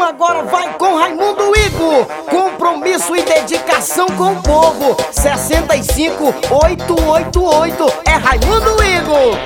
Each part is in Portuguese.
Então agora vai com Raimundo Igor. Compromisso e dedicação com o povo. 65888 é Raimundo Igor.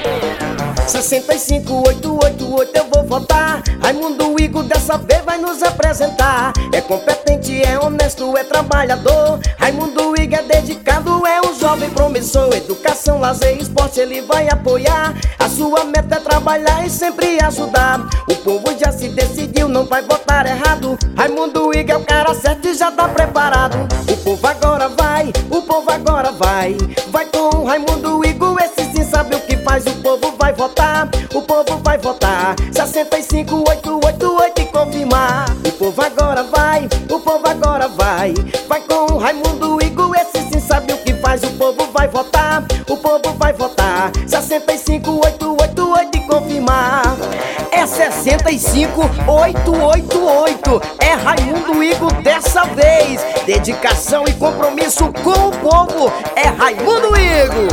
65888 eu vou votar. Raimundo Igor dessa vez vai nos apresentar. É competente, é honesto, é trabalhador. Raimundo Igor é dedicado, é um jovem promissor. Educação, lazer, esporte ele vai apoiar. Sua meta é trabalhar e sempre ajudar. O povo já se decidiu, não vai votar errado. Raimundo Igor é o cara certo e já tá preparado. O povo agora vai, o povo agora vai. Vai com Raimundo Igor, esse sim sabe o que faz. O povo vai votar, o povo vai votar. 65888 e confirmar. O povo agora vai, o povo agora vai. Vai com Raimundo Igor, esse sabe o povo vai votar, o povo vai votar. 65888 e confirmar. É 65888. É Raimundo Igor dessa vez. Dedicação e compromisso com o povo. É Raimundo Igor.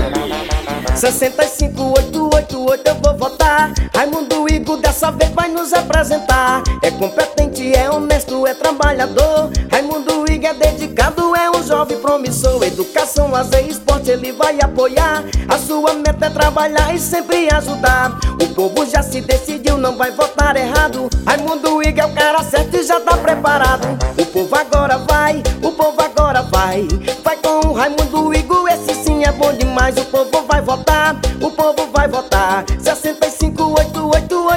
65888 eu vou votar dessa vez vai nos apresentar. É competente, é honesto, é trabalhador. Raimundo Igor é dedicado, é um jovem promissor. Educação, lazer, esporte ele vai apoiar. A sua meta é trabalhar e sempre ajudar. O povo já se decidiu, não vai votar errado. Raimundo Igor é o cara certo e já tá preparado. O povo agora vai, o povo agora vai. Vai com o Raimundo Igor, esse sim é bom demais. O povo vai votar, o povo vai votar. 65888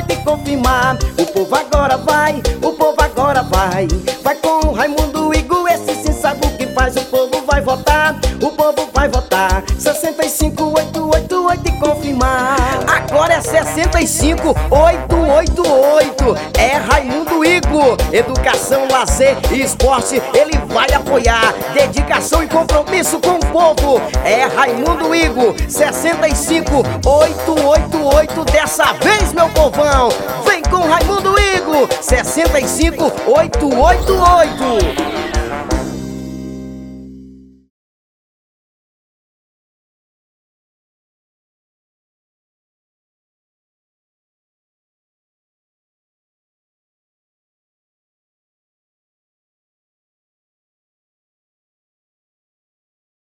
e confirmar. O povo agora vai, o povo agora vai. Vai com o Raimundo 65888 e confirmar. Agora é 65888. É Raimundo Igo Educação, lazer e esporte, ele vai apoiar. Dedicação e compromisso com o povo. É Raimundo Igo 65888 dessa vez, meu povão. Vem com Raimundo Igo 65888.